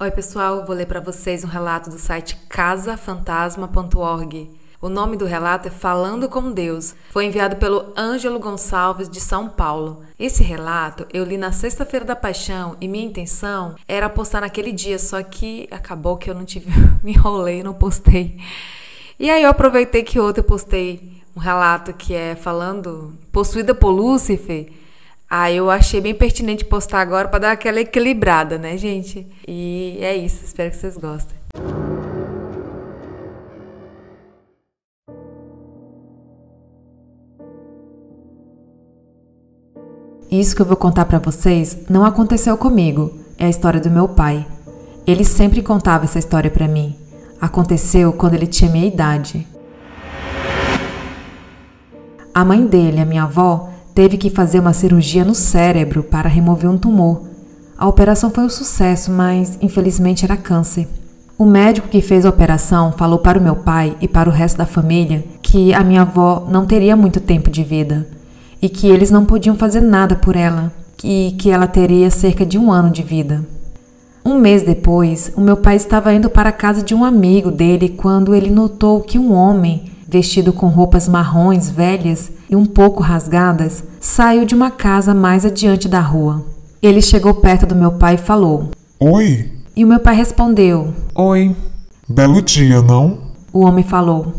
Oi, pessoal, vou ler para vocês um relato do site casafantasma.org. O nome do relato é Falando com Deus. Foi enviado pelo Ângelo Gonçalves de São Paulo. Esse relato eu li na Sexta-feira da Paixão e minha intenção era postar naquele dia, só que acabou que eu não tive, me enrolei, não postei. E aí eu aproveitei que ontem eu postei um relato que é falando possuída por Lúcifer ah, eu achei bem pertinente postar agora para dar aquela equilibrada, né, gente? E é isso, espero que vocês gostem. Isso que eu vou contar para vocês não aconteceu comigo, é a história do meu pai. Ele sempre contava essa história para mim. Aconteceu quando ele tinha minha idade. A mãe dele, a minha avó, teve que fazer uma cirurgia no cérebro para remover um tumor. A operação foi um sucesso, mas infelizmente era câncer. O médico que fez a operação falou para o meu pai e para o resto da família que a minha avó não teria muito tempo de vida e que eles não podiam fazer nada por ela e que ela teria cerca de um ano de vida. Um mês depois, o meu pai estava indo para a casa de um amigo dele quando ele notou que um homem vestido com roupas marrons velhas e um pouco rasgadas, saiu de uma casa mais adiante da rua. Ele chegou perto do meu pai e falou: Oi. E o meu pai respondeu: Oi. Belo dia, não? O homem falou: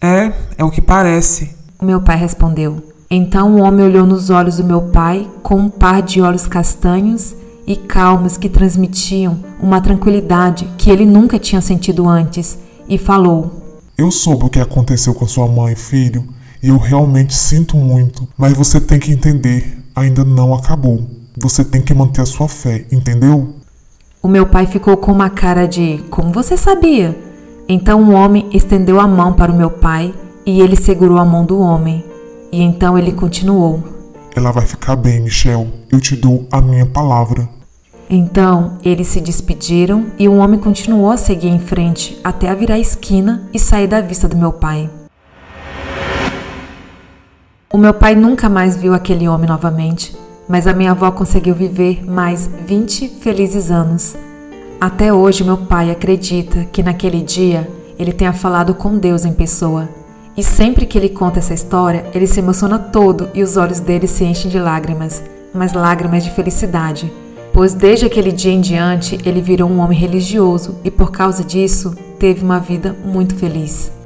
É, é o que parece. O meu pai respondeu. Então o homem olhou nos olhos do meu pai com um par de olhos castanhos e calmos que transmitiam uma tranquilidade que ele nunca tinha sentido antes e falou: eu soube o que aconteceu com sua mãe, filho, e eu realmente sinto muito, mas você tem que entender, ainda não acabou. Você tem que manter a sua fé, entendeu? O meu pai ficou com uma cara de: Como você sabia? Então o homem estendeu a mão para o meu pai e ele segurou a mão do homem. E então ele continuou: Ela vai ficar bem, Michel. Eu te dou a minha palavra. Então eles se despediram e o homem continuou a seguir em frente até a virar a esquina e sair da vista do meu pai. O meu pai nunca mais viu aquele homem novamente, mas a minha avó conseguiu viver mais 20 felizes anos. Até hoje, meu pai acredita que naquele dia ele tenha falado com Deus em pessoa. E sempre que ele conta essa história, ele se emociona todo e os olhos dele se enchem de lágrimas, mas lágrimas de felicidade pois desde aquele dia em diante ele virou um homem religioso e por causa disso teve uma vida muito feliz.